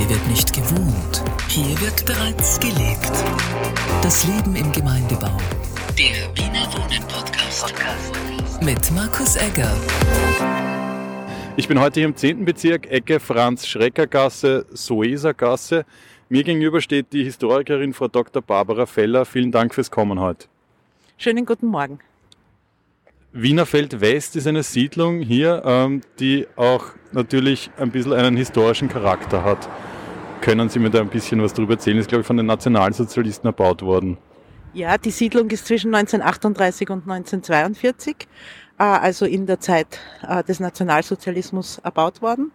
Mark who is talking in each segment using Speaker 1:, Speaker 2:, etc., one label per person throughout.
Speaker 1: Hier wird nicht gewohnt, hier wird bereits gelebt. Das Leben im Gemeindebau. Der Wiener Wohnen Podcast. Mit Markus Egger.
Speaker 2: Ich bin heute hier im 10. Bezirk, Ecke Franz-Schrecker-Gasse, Soeser-Gasse. Mir gegenüber steht die Historikerin Frau Dr. Barbara Feller. Vielen Dank fürs Kommen heute.
Speaker 3: Schönen guten Morgen.
Speaker 2: Wienerfeld West ist eine Siedlung hier, ähm, die auch natürlich ein bisschen einen historischen Charakter hat. Können Sie mir da ein bisschen was darüber erzählen? Ist, glaube ich, von den Nationalsozialisten erbaut worden.
Speaker 3: Ja, die Siedlung ist zwischen 1938 und 1942, äh, also in der Zeit äh, des Nationalsozialismus erbaut worden.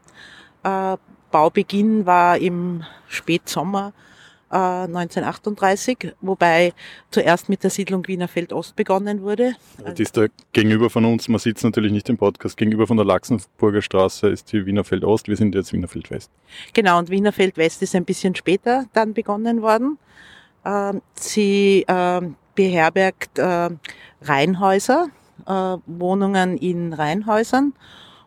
Speaker 3: Äh, Baubeginn war im Spätsommer 1938, wobei zuerst mit der Siedlung Wienerfeld Ost begonnen wurde.
Speaker 2: Die ist da gegenüber von uns, man sieht es natürlich nicht im Podcast, gegenüber von der Laxenburger Straße ist die Wienerfeld Ost, wir sind jetzt Wienerfeld West.
Speaker 3: Genau, und Wienerfeld West ist ein bisschen später dann begonnen worden. Ähm, sie ähm, beherbergt äh, Reihenhäuser, äh, Wohnungen in Reihenhäusern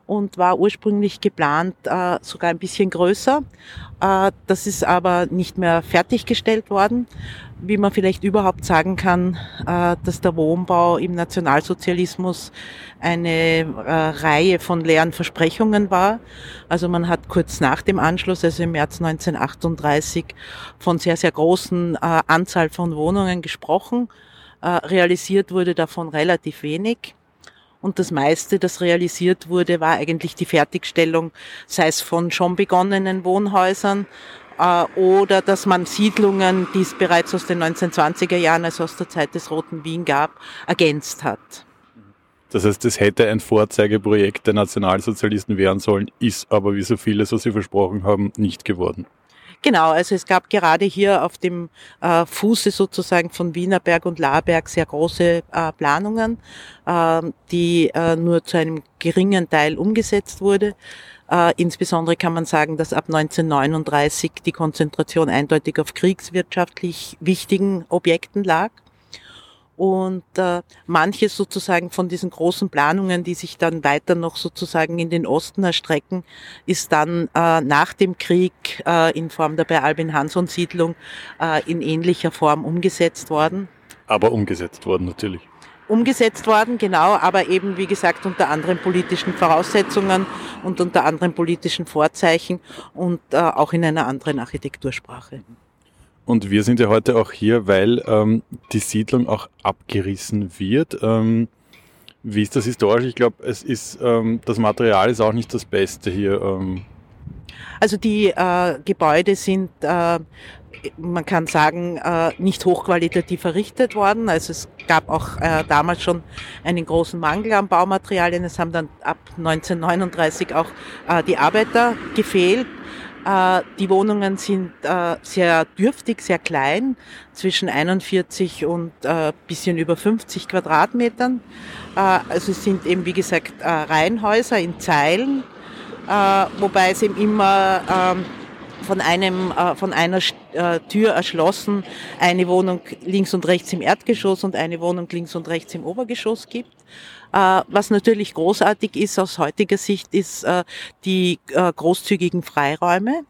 Speaker 3: und war ursprünglich geplant äh, sogar ein bisschen größer. Äh, das ist aber nicht mehr fertiggestellt worden. Wie man vielleicht überhaupt sagen kann, äh, dass der Wohnbau im Nationalsozialismus eine äh, Reihe von leeren Versprechungen war. Also man hat kurz nach dem Anschluss, also im März 1938, von sehr, sehr großen äh, Anzahl von Wohnungen gesprochen. Äh, realisiert wurde davon relativ wenig. Und das meiste, das realisiert wurde, war eigentlich die Fertigstellung, sei es von schon begonnenen Wohnhäusern äh, oder dass man Siedlungen, die es bereits aus den 1920er Jahren, also aus der Zeit des Roten Wien gab, ergänzt hat.
Speaker 2: Das heißt, es hätte ein Vorzeigeprojekt der Nationalsozialisten werden sollen, ist aber, wie so vieles, was Sie versprochen haben, nicht geworden.
Speaker 3: Genau, also es gab gerade hier auf dem äh, Fuße sozusagen von Wienerberg und Laberg sehr große äh, Planungen, äh, die äh, nur zu einem geringen Teil umgesetzt wurde. Äh, insbesondere kann man sagen, dass ab 1939 die Konzentration eindeutig auf kriegswirtschaftlich wichtigen Objekten lag. Und äh, manche sozusagen von diesen großen Planungen, die sich dann weiter noch sozusagen in den Osten erstrecken, ist dann äh, nach dem Krieg äh, in Form der bei Albin Hanson Siedlung äh, in ähnlicher Form umgesetzt worden.
Speaker 2: Aber umgesetzt worden natürlich.
Speaker 3: Umgesetzt worden, genau, aber eben wie gesagt unter anderen politischen Voraussetzungen und unter anderen politischen Vorzeichen und äh, auch in einer anderen Architektursprache.
Speaker 2: Und wir sind ja heute auch hier, weil ähm, die Siedlung auch abgerissen wird. Ähm, wie ist das historisch? Ich glaube, es ist ähm, das Material ist auch nicht das Beste hier. Ähm.
Speaker 3: Also die äh, Gebäude sind, äh, man kann sagen, äh, nicht hochqualitativ errichtet worden. Also es gab auch äh, damals schon einen großen Mangel an Baumaterialien. Es haben dann ab 1939 auch äh, die Arbeiter gefehlt. Äh, die Wohnungen sind äh, sehr dürftig, sehr klein, zwischen 41 und äh, bisschen über 50 Quadratmetern. Also es sind eben, wie gesagt, Reihenhäuser in Zeilen, wobei es eben immer ähm, von einem von einer Tür erschlossen eine Wohnung links und rechts im Erdgeschoss und eine Wohnung links und rechts im Obergeschoss gibt. Was natürlich großartig ist aus heutiger Sicht, ist die großzügigen Freiräume.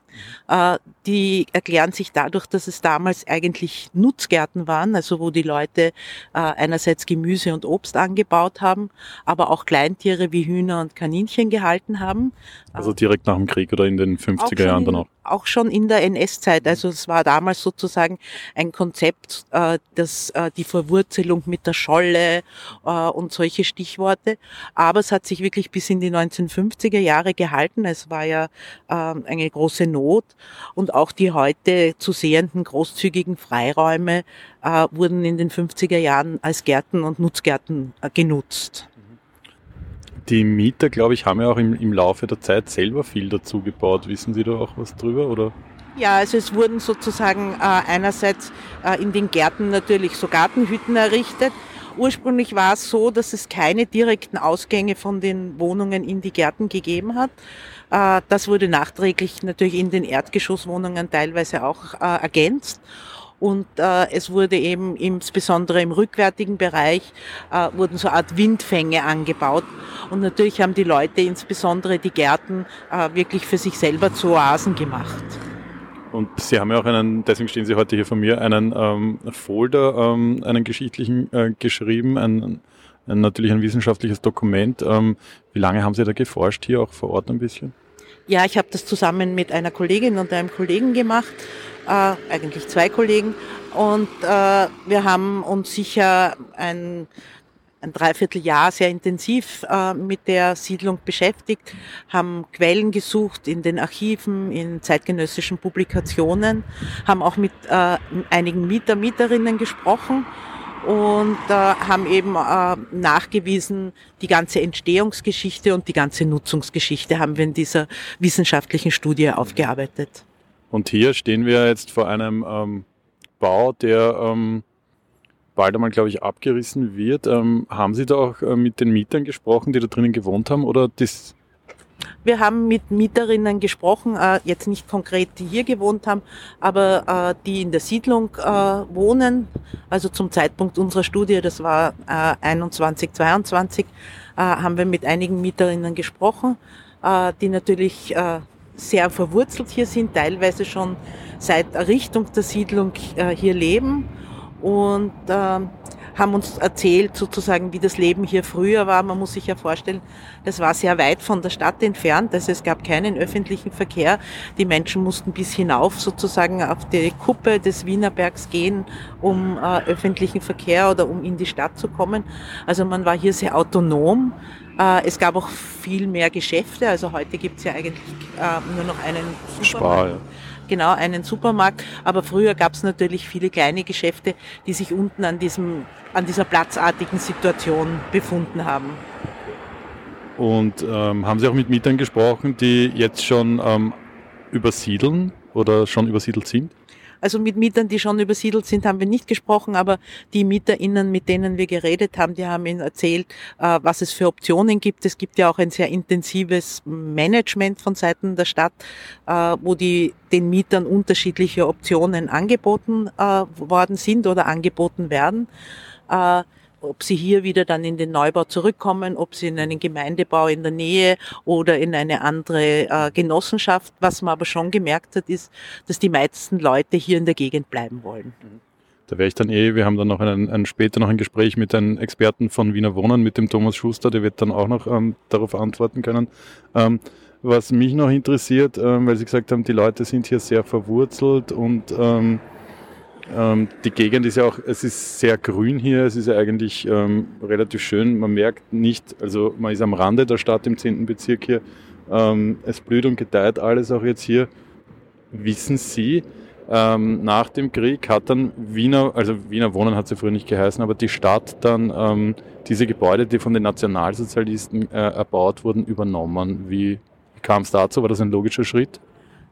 Speaker 3: Äh, die erklären sich dadurch, dass es damals eigentlich Nutzgärten waren, also wo die Leute äh, einerseits Gemüse und Obst angebaut haben, aber auch Kleintiere wie Hühner und Kaninchen gehalten haben.
Speaker 2: Also direkt nach dem Krieg oder in den 50er Jahren dann auch?
Speaker 3: Auch schon in der NS-Zeit. Also es war damals sozusagen ein Konzept, äh, das die Verwurzelung mit der Scholle und solche Stichworte. Aber es hat sich wirklich bis in die 1950er Jahre gehalten. Es war ja ähm, eine große Not Not und auch die heute zu sehenden großzügigen Freiräume äh, wurden in den 50er Jahren als Gärten und Nutzgärten äh, genutzt.
Speaker 2: Die Mieter, glaube ich, haben ja auch im, im Laufe der Zeit selber viel dazu gebaut. Wissen Sie da auch was drüber? Oder?
Speaker 3: Ja, also es wurden sozusagen äh, einerseits äh, in den Gärten natürlich so Gartenhütten errichtet. Ursprünglich war es so, dass es keine direkten Ausgänge von den Wohnungen in die Gärten gegeben hat. Äh, das wurde nachträglich natürlich in den Erdgeschosswohnungen teilweise auch äh, ergänzt. Und äh, es wurde eben insbesondere im rückwärtigen Bereich äh, wurden so Art Windfänge angebaut. Und natürlich haben die Leute, insbesondere die Gärten, äh, wirklich für sich selber zu Oasen gemacht.
Speaker 2: Und Sie haben ja auch einen, deswegen stehen Sie heute hier von mir, einen ähm, Folder, ähm, einen geschichtlichen äh, geschrieben, ein, ein, natürlich ein wissenschaftliches Dokument. Ähm, wie lange haben Sie da geforscht hier auch vor Ort ein bisschen?
Speaker 3: Ja, ich habe das zusammen mit einer Kollegin und einem Kollegen gemacht, äh, eigentlich zwei Kollegen. Und äh, wir haben uns sicher ein ein Dreivierteljahr sehr intensiv äh, mit der Siedlung beschäftigt, haben Quellen gesucht in den Archiven, in zeitgenössischen Publikationen, haben auch mit äh, einigen Mieter, Mieterinnen gesprochen und äh, haben eben äh, nachgewiesen, die ganze Entstehungsgeschichte und die ganze Nutzungsgeschichte haben wir in dieser wissenschaftlichen Studie aufgearbeitet.
Speaker 2: Und hier stehen wir jetzt vor einem ähm, Bau, der ähm, bald einmal, glaube ich, abgerissen wird. Ähm, haben Sie da auch äh, mit den Mietern gesprochen, die da drinnen gewohnt haben? Oder das
Speaker 3: wir haben mit Mieterinnen gesprochen, äh, jetzt nicht konkret, die hier gewohnt haben, aber äh, die in der Siedlung äh, wohnen. Also zum Zeitpunkt unserer Studie, das war äh, 21, 22, äh, haben wir mit einigen Mieterinnen gesprochen, äh, die natürlich äh, sehr verwurzelt hier sind, teilweise schon seit Errichtung der Siedlung äh, hier leben und äh, haben uns erzählt sozusagen, wie das Leben hier früher war. Man muss sich ja vorstellen, das war sehr weit von der Stadt entfernt, also es gab keinen öffentlichen Verkehr. Die Menschen mussten bis hinauf sozusagen auf die Kuppe des Wienerbergs gehen, um äh, öffentlichen Verkehr oder um in die Stadt zu kommen. Also man war hier sehr autonom. Äh, es gab auch viel mehr Geschäfte. Also heute gibt es ja eigentlich äh, nur noch einen Supermarkt. Spar, ja genau einen Supermarkt. Aber früher gab es natürlich viele kleine Geschäfte, die sich unten an, diesem, an dieser platzartigen Situation befunden haben.
Speaker 2: Und ähm, haben Sie auch mit Mietern gesprochen, die jetzt schon ähm, übersiedeln oder schon übersiedelt sind?
Speaker 3: Also mit Mietern, die schon übersiedelt sind, haben wir nicht gesprochen, aber die MieterInnen, mit denen wir geredet haben, die haben ihnen erzählt, äh, was es für Optionen gibt. Es gibt ja auch ein sehr intensives Management von Seiten der Stadt, äh, wo die den Mietern unterschiedliche Optionen angeboten äh, worden sind oder angeboten werden ob sie hier wieder dann in den Neubau zurückkommen, ob sie in einen Gemeindebau in der Nähe oder in eine andere äh, Genossenschaft. Was man aber schon gemerkt hat, ist, dass die meisten Leute hier in der Gegend bleiben wollen.
Speaker 2: Da wäre ich dann eh, wir haben dann noch einen, ein, später noch ein Gespräch mit einem Experten von Wiener Wohnen, mit dem Thomas Schuster, der wird dann auch noch ähm, darauf antworten können. Ähm, was mich noch interessiert, ähm, weil Sie gesagt haben, die Leute sind hier sehr verwurzelt und ähm, die Gegend ist ja auch, es ist sehr grün hier, es ist ja eigentlich ähm, relativ schön. Man merkt nicht, also man ist am Rande der Stadt im 10. Bezirk hier. Ähm, es blüht und gedeiht alles auch jetzt hier. Wissen Sie, ähm, nach dem Krieg hat dann Wiener, also Wiener Wohnen hat sie früher nicht geheißen, aber die Stadt dann ähm, diese Gebäude, die von den Nationalsozialisten äh, erbaut wurden, übernommen. Wie kam es dazu? War das ein logischer Schritt?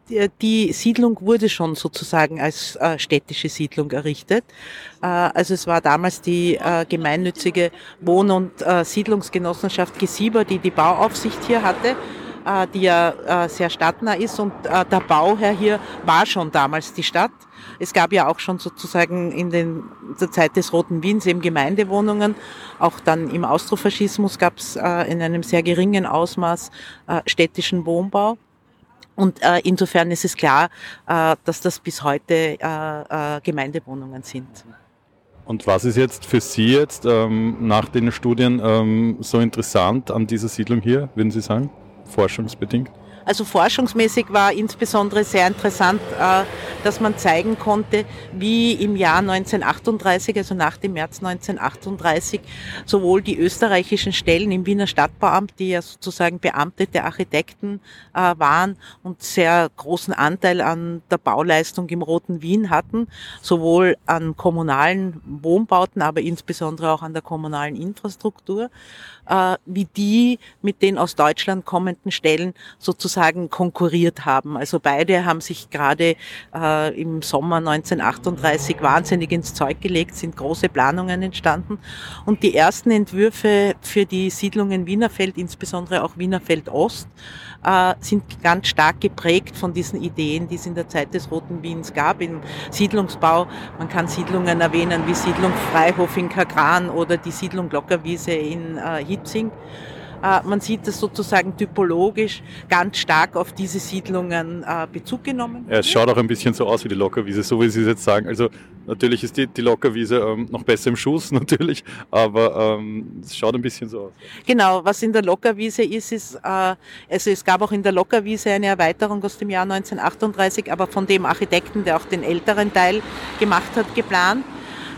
Speaker 3: Die Siedlung wurde schon sozusagen als äh, städtische Siedlung errichtet. Äh, also es war damals die äh, gemeinnützige Wohn- und äh, Siedlungsgenossenschaft Gesieber, die die Bauaufsicht hier hatte, äh, die ja äh, sehr stadtnah ist und der Bauherr hier war schon damals die Stadt. Es gab ja auch schon sozusagen in den, der Zeit des Roten Wiens eben Gemeindewohnungen. Auch dann im Austrofaschismus gab es in einem sehr geringen Ausmaß städtischen Wohnbau. Und äh, insofern ist es klar, äh, dass das bis heute äh, äh, Gemeindewohnungen sind.
Speaker 2: Und was ist jetzt für Sie jetzt ähm, nach den Studien ähm, so interessant an dieser Siedlung hier, würden Sie sagen, forschungsbedingt?
Speaker 3: Also forschungsmäßig war insbesondere sehr interessant, äh, dass man zeigen konnte, wie im Jahr 1938, also nach dem März 1938, sowohl die österreichischen Stellen im Wiener Stadtbauamt, die ja sozusagen beamtete Architekten äh, waren und sehr großen Anteil an der Bauleistung im Roten Wien hatten, sowohl an kommunalen Wohnbauten, aber insbesondere auch an der kommunalen Infrastruktur, äh, wie die mit den aus Deutschland kommenden Stellen sozusagen konkurriert haben. Also beide haben sich gerade äh, im Sommer 1938 wahnsinnig ins Zeug gelegt, sind große Planungen entstanden. Und die ersten Entwürfe für die Siedlungen Wienerfeld, insbesondere auch Wienerfeld Ost, äh, sind ganz stark geprägt von diesen Ideen, die es in der Zeit des Roten Wiens gab, im Siedlungsbau. Man kann Siedlungen erwähnen wie Siedlung Freihof in Kagran oder die Siedlung Lockerwiese in äh, Hitzing. Äh, man sieht, dass sozusagen typologisch ganz stark auf diese Siedlungen äh, Bezug genommen
Speaker 2: ja, Es schaut auch ein bisschen so aus wie die Lockerwiese, so wie Sie es jetzt sagen. Also natürlich ist die, die Lockerwiese ähm, noch besser im Schuss natürlich, aber ähm, es schaut ein bisschen so aus.
Speaker 3: Genau, was in der Lockerwiese ist, ist, äh, also es gab auch in der Lockerwiese eine Erweiterung aus dem Jahr 1938, aber von dem Architekten, der auch den älteren Teil gemacht hat, geplant.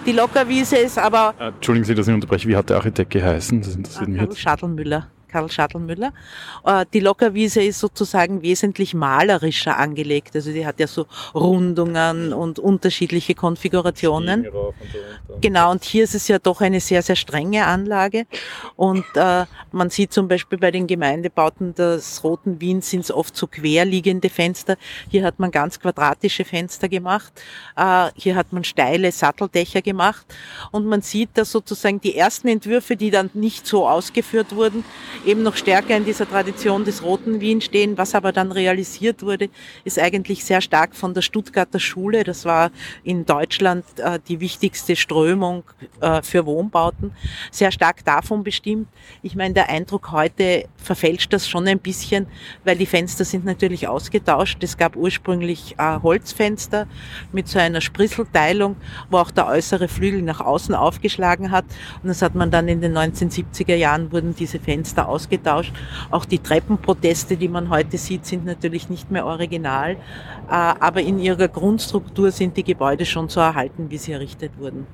Speaker 3: Die Lockerwiese ist aber.
Speaker 2: Entschuldigen Sie, dass ich unterbreche. Wie hat der Architekt geheißen?
Speaker 3: Das interessiert mich jetzt. Schadelmüller. Karl Schadlmüller. Äh, die Lockerwiese ist sozusagen wesentlich malerischer angelegt. Also die hat ja so Rundungen und unterschiedliche Konfigurationen. Genau, und hier ist es ja doch eine sehr, sehr strenge Anlage. Und äh, man sieht zum Beispiel bei den Gemeindebauten des Roten Wien sind es oft so querliegende Fenster. Hier hat man ganz quadratische Fenster gemacht. Äh, hier hat man steile Satteldächer gemacht. Und man sieht, dass sozusagen die ersten Entwürfe, die dann nicht so ausgeführt wurden, eben noch stärker in dieser Tradition des Roten Wien stehen. Was aber dann realisiert wurde, ist eigentlich sehr stark von der Stuttgarter Schule. Das war in Deutschland äh, die wichtigste Strömung äh, für Wohnbauten. Sehr stark davon bestimmt. Ich meine, der Eindruck heute verfälscht das schon ein bisschen, weil die Fenster sind natürlich ausgetauscht. Es gab ursprünglich äh, Holzfenster mit so einer Sprisselteilung, wo auch der äußere Flügel nach außen aufgeschlagen hat. Und das hat man dann in den 1970er Jahren wurden diese Fenster ausgetauscht. Auch die Treppenproteste, die man heute sieht, sind natürlich nicht mehr original, äh, aber in ihrer Grundstruktur sind die Gebäude schon so erhalten, wie sie errichtet wurden.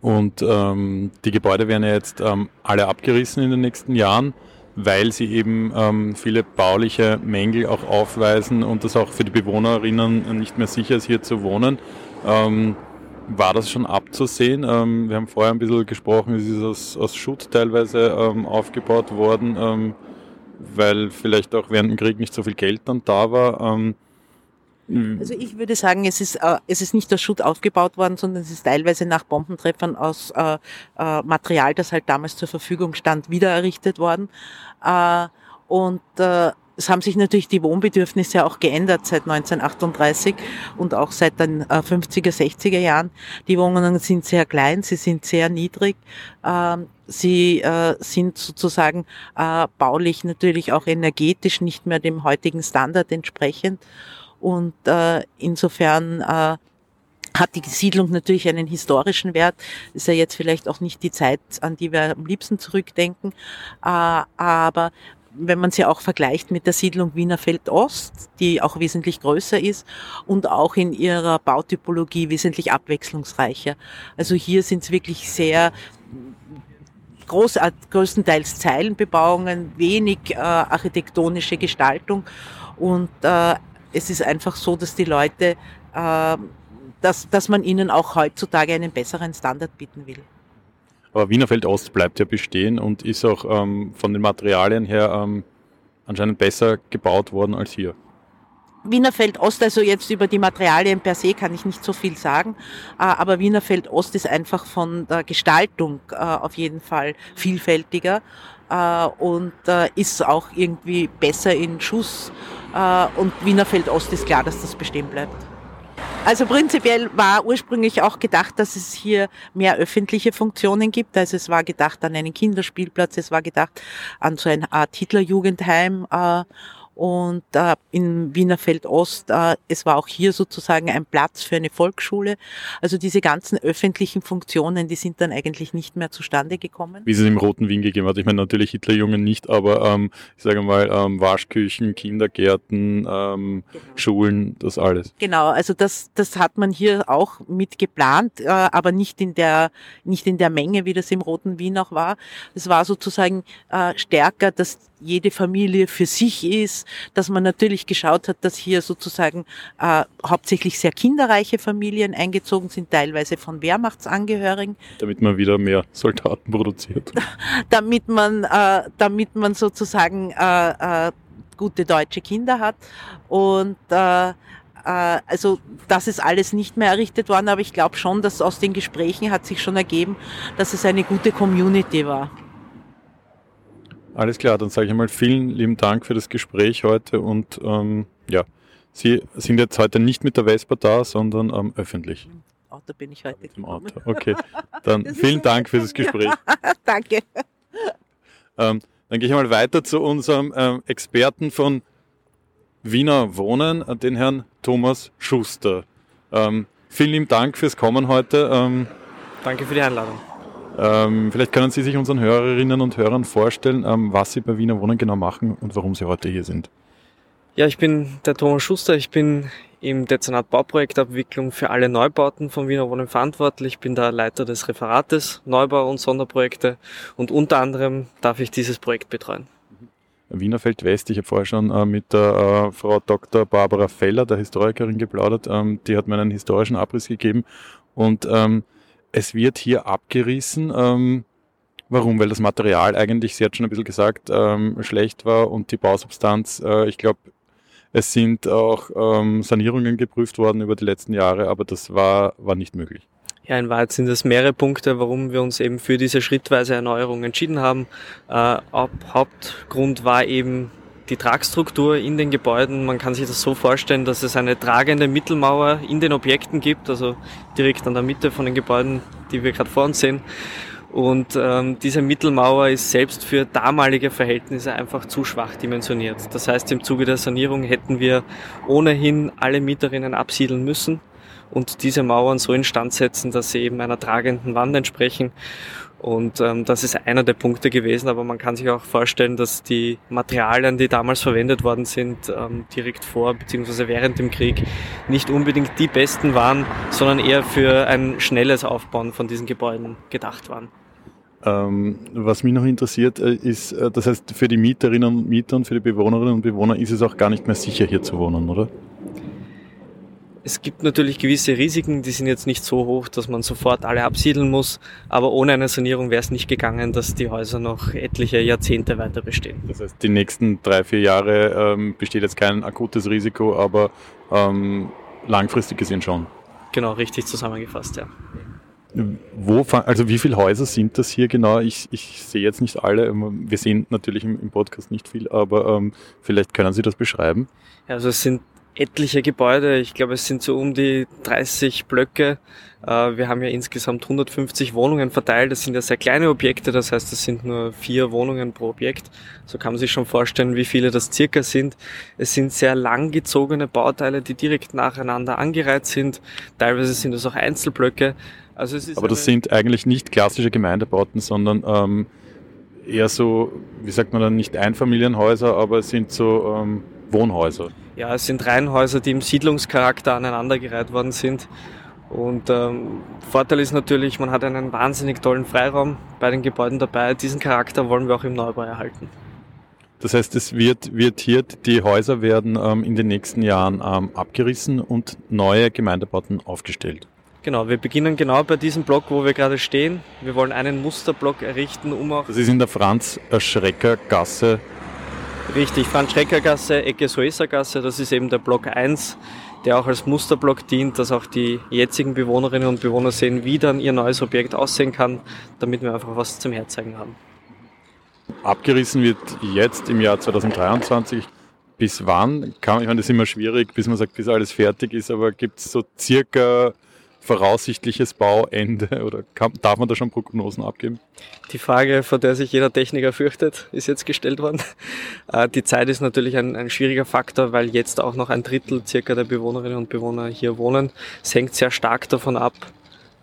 Speaker 2: Und ähm, die Gebäude werden ja jetzt ähm, alle abgerissen in den nächsten Jahren, weil sie eben ähm, viele bauliche Mängel auch aufweisen und das auch für die Bewohnerinnen nicht mehr sicher ist, hier zu wohnen. War das schon abzusehen? Ähm, wir haben vorher ein bisschen gesprochen, es ist aus, aus Schutt teilweise ähm, aufgebaut worden, ähm, weil vielleicht auch während dem Krieg nicht so viel Geld dann da war. Ähm,
Speaker 3: also ich würde sagen, es ist, äh, es ist nicht aus Schutt aufgebaut worden, sondern es ist teilweise nach Bombentreffern aus äh, äh, Material, das halt damals zur Verfügung stand, wieder errichtet worden. Äh, und äh, es haben sich natürlich die Wohnbedürfnisse auch geändert seit 1938 und auch seit den 50er, äh, 60er Jahren. Die Wohnungen sind sehr klein, sie sind sehr niedrig. Ähm, sie äh, sind sozusagen äh, baulich natürlich auch energetisch nicht mehr dem heutigen Standard entsprechend. Und insofern hat die Siedlung natürlich einen historischen Wert. Ist ja jetzt vielleicht auch nicht die Zeit, an die wir am liebsten zurückdenken. Aber wenn man sie auch vergleicht mit der Siedlung Wienerfeld Ost, die auch wesentlich größer ist und auch in ihrer Bautypologie wesentlich abwechslungsreicher. Also hier sind es wirklich sehr groß, größtenteils Zeilenbebauungen, wenig äh, architektonische Gestaltung und äh, es ist einfach so, dass die Leute, äh, dass, dass man ihnen auch heutzutage einen besseren Standard bieten will.
Speaker 2: Aber Wienerfeld Ost bleibt ja bestehen und ist auch ähm, von den Materialien her ähm, anscheinend besser gebaut worden als hier.
Speaker 3: Wienerfeld Ost, also jetzt über die Materialien per se kann ich nicht so viel sagen, äh, aber Wienerfeld Ost ist einfach von der Gestaltung äh, auf jeden Fall vielfältiger äh, und ist auch irgendwie besser in Schuss und Wienerfeld Ost ist klar, dass das bestehen bleibt. Also prinzipiell war ursprünglich auch gedacht, dass es hier mehr öffentliche Funktionen gibt. Also es war gedacht an einen Kinderspielplatz, es war gedacht an so eine Art Hitlerjugendheim. Äh, und äh, in Wienerfeld Ost, äh, es war auch hier sozusagen ein Platz für eine Volksschule. Also diese ganzen öffentlichen Funktionen, die sind dann eigentlich nicht mehr zustande gekommen.
Speaker 2: Wie es im Roten Wien gegeben hat. Ich meine natürlich Hitlerjungen nicht, aber ähm, ich sage mal ähm, Waschküchen, Kindergärten, ähm, genau. Schulen, das alles.
Speaker 3: Genau, also das, das hat man hier auch mit geplant, äh, aber nicht in der nicht in der Menge, wie das im Roten Wien auch war. Es war sozusagen äh, stärker, dass jede Familie für sich ist, dass man natürlich geschaut hat, dass hier sozusagen äh, hauptsächlich sehr kinderreiche Familien eingezogen sind, teilweise von Wehrmachtsangehörigen.
Speaker 2: Damit man wieder mehr Soldaten produziert.
Speaker 3: damit man, äh, damit man sozusagen äh, äh, gute deutsche Kinder hat und äh, äh, also das ist alles nicht mehr errichtet worden, aber ich glaube schon, dass aus den Gesprächen hat sich schon ergeben, dass es eine gute Community war.
Speaker 2: Alles klar, dann sage ich einmal vielen lieben Dank für das Gespräch heute und ähm, ja, Sie sind jetzt heute nicht mit der Vespa da, sondern ähm, öffentlich. Im
Speaker 3: Auto bin ich heute.
Speaker 2: Im Auto, okay. Dann vielen Dank für das Gespräch.
Speaker 3: Danke.
Speaker 2: Ähm, Dann gehe ich mal weiter zu unserem ähm, Experten von Wiener Wohnen, äh, den Herrn Thomas Schuster. Ähm, vielen lieben Dank fürs Kommen heute. Ähm,
Speaker 4: Danke für die Einladung.
Speaker 2: Ähm, vielleicht können Sie sich unseren Hörerinnen und Hörern vorstellen, ähm, was Sie bei Wiener Wohnen genau machen und warum Sie heute hier sind.
Speaker 4: Ja, ich bin der Thomas Schuster. Ich bin im Dezernat Bauprojektabwicklung für alle Neubauten von Wiener Wohnen verantwortlich. Ich bin der Leiter des Referates Neubau und Sonderprojekte und unter anderem darf ich dieses Projekt betreuen.
Speaker 2: Wienerfeld West, ich habe vorher schon äh, mit der äh, Frau Dr. Barbara Feller, der Historikerin, geplaudert. Ähm, die hat mir einen historischen Abriss gegeben und ähm, es wird hier abgerissen. Ähm, warum? Weil das Material eigentlich, sie hat schon ein bisschen gesagt, ähm, schlecht war und die Bausubstanz, äh, ich glaube, es sind auch ähm, Sanierungen geprüft worden über die letzten Jahre, aber das war, war nicht möglich.
Speaker 4: Ja, in Wahrheit sind es mehrere Punkte, warum wir uns eben für diese schrittweise Erneuerung entschieden haben. Äh, Hauptgrund war eben die Tragstruktur in den Gebäuden. Man kann sich das so vorstellen, dass es eine tragende Mittelmauer in den Objekten gibt, also direkt an der Mitte von den Gebäuden, die wir gerade vor uns sehen. Und ähm, diese Mittelmauer ist selbst für damalige Verhältnisse einfach zu schwach dimensioniert. Das heißt, im Zuge der Sanierung hätten wir ohnehin alle Mieterinnen absiedeln müssen und diese Mauern so instand setzen, dass sie eben einer tragenden Wand entsprechen. Und ähm, das ist einer der Punkte gewesen, aber man kann sich auch vorstellen, dass die Materialien, die damals verwendet worden sind, ähm, direkt vor bzw. während dem Krieg, nicht unbedingt die besten waren, sondern eher für ein schnelles Aufbauen von diesen Gebäuden gedacht waren.
Speaker 2: Ähm, was mich noch interessiert, äh, ist, äh, das heißt, für die Mieterinnen und Mieter und für die Bewohnerinnen und Bewohner ist es auch gar nicht mehr sicher, hier zu wohnen, oder?
Speaker 4: Es gibt natürlich gewisse Risiken, die sind jetzt nicht so hoch, dass man sofort alle absiedeln muss, aber ohne eine Sanierung wäre es nicht gegangen, dass die Häuser noch etliche Jahrzehnte weiter bestehen.
Speaker 2: Das heißt, die nächsten drei, vier Jahre ähm, besteht jetzt kein akutes Risiko, aber ähm, langfristig gesehen schon.
Speaker 4: Genau, richtig zusammengefasst, ja.
Speaker 2: Wo, also wie viele Häuser sind das hier genau? Ich, ich sehe jetzt nicht alle. Wir sehen natürlich im, im Podcast nicht viel, aber ähm, vielleicht können Sie das beschreiben.
Speaker 4: Also es sind etliche Gebäude. Ich glaube, es sind so um die 30 Blöcke. Äh, wir haben ja insgesamt 150 Wohnungen verteilt. Das sind ja sehr kleine Objekte, das heißt, es sind nur vier Wohnungen pro Objekt. So kann man sich schon vorstellen, wie viele das circa sind. Es sind sehr langgezogene Bauteile, die direkt nacheinander angereiht sind. Teilweise sind es auch Einzelblöcke.
Speaker 2: Also Aber das sind eigentlich nicht klassische Gemeindebauten, sondern ähm, eher so, wie sagt man dann, nicht Einfamilienhäuser, aber es sind so ähm, Wohnhäuser.
Speaker 4: Ja, es sind Reihenhäuser, die im Siedlungscharakter aneinandergereiht worden sind. Und ähm, Vorteil ist natürlich, man hat einen wahnsinnig tollen Freiraum bei den Gebäuden dabei. Diesen Charakter wollen wir auch im Neubau erhalten.
Speaker 2: Das heißt, es wird, wird hier, die Häuser werden ähm, in den nächsten Jahren ähm, abgerissen und neue Gemeindebauten aufgestellt.
Speaker 4: Genau, wir beginnen genau bei diesem Block, wo wir gerade stehen. Wir wollen einen Musterblock errichten, um auch...
Speaker 2: Das ist in der Franz-Schrecker-Gasse.
Speaker 4: Richtig, Franz-Schrecker-Gasse, Ecke Soesa-Gasse, das ist eben der Block 1, der auch als Musterblock dient, dass auch die jetzigen Bewohnerinnen und Bewohner sehen, wie dann ihr neues Objekt aussehen kann, damit wir einfach was zum Herzeigen haben.
Speaker 2: Abgerissen wird jetzt im Jahr 2023 bis wann? Ich meine, das ist immer schwierig, bis man sagt, bis alles fertig ist, aber gibt es so circa voraussichtliches Bauende oder kann, darf man da schon Prognosen abgeben?
Speaker 4: Die Frage, vor der sich jeder Techniker fürchtet, ist jetzt gestellt worden. Äh, die Zeit ist natürlich ein, ein schwieriger Faktor, weil jetzt auch noch ein Drittel circa der Bewohnerinnen und Bewohner hier wohnen. Es hängt sehr stark davon ab,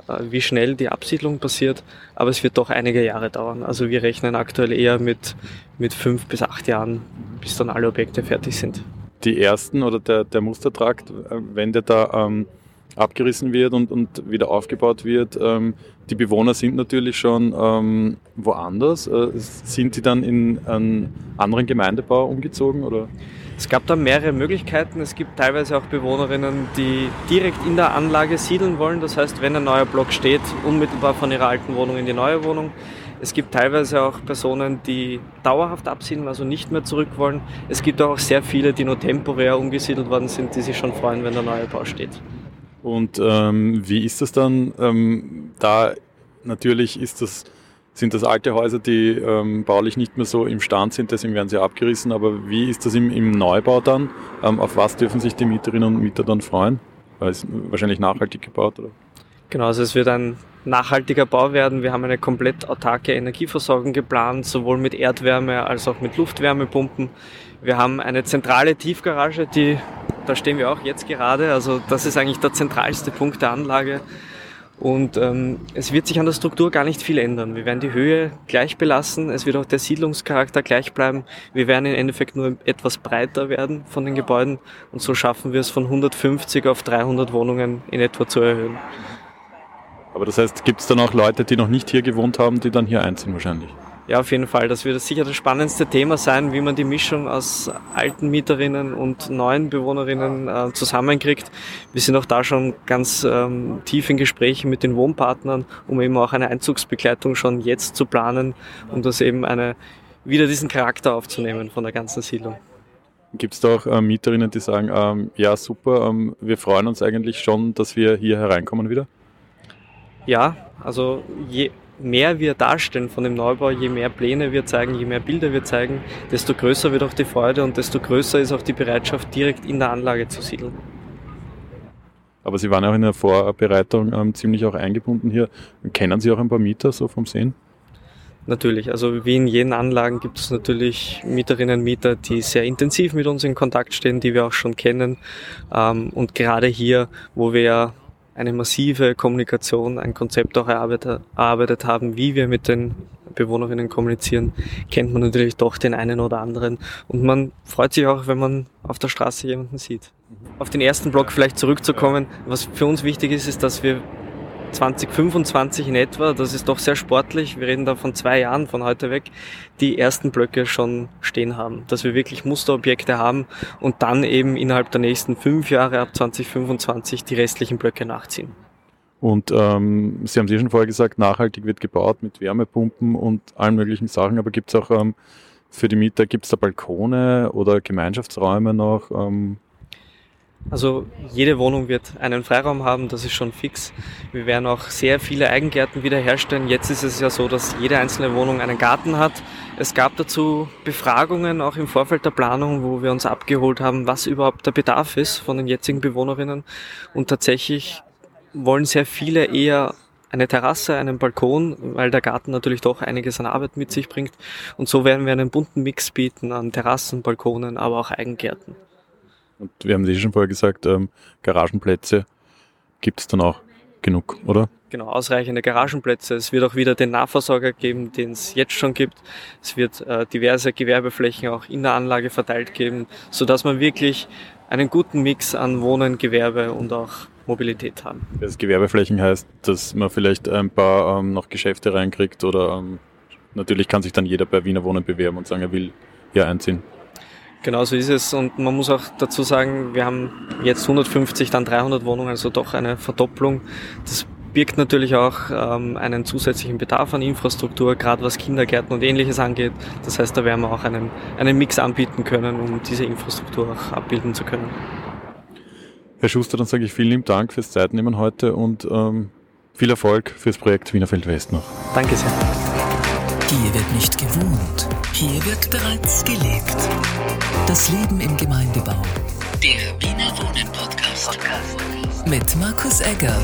Speaker 4: äh, wie schnell die Absiedlung passiert, aber es wird doch einige Jahre dauern. Also wir rechnen aktuell eher mit, mit fünf bis acht Jahren, bis dann alle Objekte fertig sind.
Speaker 2: Die ersten oder der, der Mustertrakt, äh, wenn der da ähm, abgerissen wird und, und wieder aufgebaut wird. Ähm, die Bewohner sind natürlich schon ähm, woanders. Äh, sind die dann in einen anderen Gemeindebau umgezogen? Oder?
Speaker 4: Es gab da mehrere Möglichkeiten. Es gibt teilweise auch Bewohnerinnen, die direkt in der Anlage siedeln wollen. Das heißt, wenn ein neuer Block steht, unmittelbar von ihrer alten Wohnung in die neue Wohnung. Es gibt teilweise auch Personen, die dauerhaft absiedeln, also nicht mehr zurück wollen. Es gibt auch sehr viele, die nur temporär umgesiedelt worden sind, die sich schon freuen, wenn der neue Bau steht.
Speaker 2: Und ähm, wie ist das dann? Ähm, da natürlich ist das, sind das alte Häuser, die ähm, baulich nicht mehr so im Stand sind, deswegen werden sie abgerissen. Aber wie ist das im, im Neubau dann? Ähm, auf was dürfen sich die Mieterinnen und Mieter dann freuen? Weil es wahrscheinlich nachhaltig gebaut, oder?
Speaker 4: Genau, also es wird ein nachhaltiger Bau werden. Wir haben eine komplett autarke Energieversorgung geplant, sowohl mit Erdwärme als auch mit Luftwärmepumpen. Wir haben eine zentrale Tiefgarage, die, da stehen wir auch jetzt gerade. Also das ist eigentlich der zentralste Punkt der Anlage. Und ähm, es wird sich an der Struktur gar nicht viel ändern. Wir werden die Höhe gleich belassen, es wird auch der Siedlungscharakter gleich bleiben. Wir werden im Endeffekt nur etwas breiter werden von den Gebäuden und so schaffen wir es von 150 auf 300 Wohnungen in etwa zu erhöhen.
Speaker 2: Aber das heißt, gibt es dann auch Leute, die noch nicht hier gewohnt haben, die dann hier einziehen wahrscheinlich?
Speaker 4: Ja, auf jeden Fall. Das wird sicher das spannendste Thema sein, wie man die Mischung aus alten Mieterinnen und neuen Bewohnerinnen äh, zusammenkriegt. Wir sind auch da schon ganz ähm, tief in Gesprächen mit den Wohnpartnern, um eben auch eine Einzugsbegleitung schon jetzt zu planen, um das eben eine, wieder diesen Charakter aufzunehmen von der ganzen Siedlung.
Speaker 2: Gibt es da auch äh, Mieterinnen, die sagen, ähm, ja super, ähm, wir freuen uns eigentlich schon, dass wir hier hereinkommen wieder?
Speaker 4: Ja, also je, mehr wir darstellen von dem Neubau, je mehr Pläne wir zeigen, je mehr Bilder wir zeigen, desto größer wird auch die Freude und desto größer ist auch die Bereitschaft, direkt in der Anlage zu siedeln.
Speaker 2: Aber Sie waren auch in der Vorbereitung ähm, ziemlich auch eingebunden hier. Kennen Sie auch ein paar Mieter so vom Sehen?
Speaker 4: Natürlich, also wie in jenen Anlagen gibt es natürlich Mieterinnen und Mieter, die sehr intensiv mit uns in Kontakt stehen, die wir auch schon kennen. Ähm, und gerade hier, wo wir ja eine massive Kommunikation, ein Konzept auch erarbeitet, haben, wie wir mit den Bewohnerinnen kommunizieren, kennt man natürlich doch den einen oder anderen. Und man freut sich auch, wenn man auf der Straße jemanden sieht. Auf den ersten Block vielleicht zurückzukommen, was für uns wichtig ist, ist, dass wir 2025 in etwa, das ist doch sehr sportlich, wir reden da von zwei Jahren von heute weg, die ersten Blöcke schon stehen haben. Dass wir wirklich Musterobjekte haben und dann eben innerhalb der nächsten fünf Jahre ab 2025 die restlichen Blöcke nachziehen.
Speaker 2: Und ähm, Sie haben es eh schon vorher gesagt, nachhaltig wird gebaut mit Wärmepumpen und allen möglichen Sachen, aber gibt es auch ähm, für die Mieter, gibt es da Balkone oder Gemeinschaftsräume noch? Ähm,
Speaker 4: also jede Wohnung wird einen Freiraum haben, das ist schon fix. Wir werden auch sehr viele Eigengärten wiederherstellen. Jetzt ist es ja so, dass jede einzelne Wohnung einen Garten hat. Es gab dazu Befragungen auch im Vorfeld der Planung, wo wir uns abgeholt haben, was überhaupt der Bedarf ist von den jetzigen Bewohnerinnen. Und tatsächlich wollen sehr viele eher eine Terrasse, einen Balkon, weil der Garten natürlich doch einiges an Arbeit mit sich bringt. Und so werden wir einen bunten Mix bieten an Terrassen, Balkonen, aber auch Eigengärten.
Speaker 2: Und wir haben es eh schon vorher gesagt, ähm, Garagenplätze gibt es dann auch genug, oder?
Speaker 4: Genau, ausreichende Garagenplätze. Es wird auch wieder den Nahversorger geben, den es jetzt schon gibt. Es wird äh, diverse Gewerbeflächen auch in der Anlage verteilt geben, so dass man wirklich einen guten Mix an Wohnen, Gewerbe und auch Mobilität haben.
Speaker 2: Das Gewerbeflächen heißt, dass man vielleicht ein paar ähm, noch Geschäfte reinkriegt oder ähm, natürlich kann sich dann jeder bei Wiener Wohnen bewerben und sagen, er will hier einziehen.
Speaker 4: Genau so ist es und man muss auch dazu sagen, wir haben jetzt 150, dann 300 Wohnungen, also doch eine Verdopplung. Das birgt natürlich auch ähm, einen zusätzlichen Bedarf an Infrastruktur, gerade was Kindergärten und ähnliches angeht. Das heißt, da werden wir auch einen, einen Mix anbieten können, um diese Infrastruktur auch abbilden zu können.
Speaker 2: Herr Schuster, dann sage ich vielen lieben Dank fürs Zeitnehmen heute und ähm, viel Erfolg fürs Projekt Wienerfeld West noch.
Speaker 4: Danke sehr.
Speaker 1: Hier wird nicht gewohnt, hier wird bereits gelebt. Das Leben im Gemeindebau. Der Wiener Wohnen Podcast. Mit Markus Egger.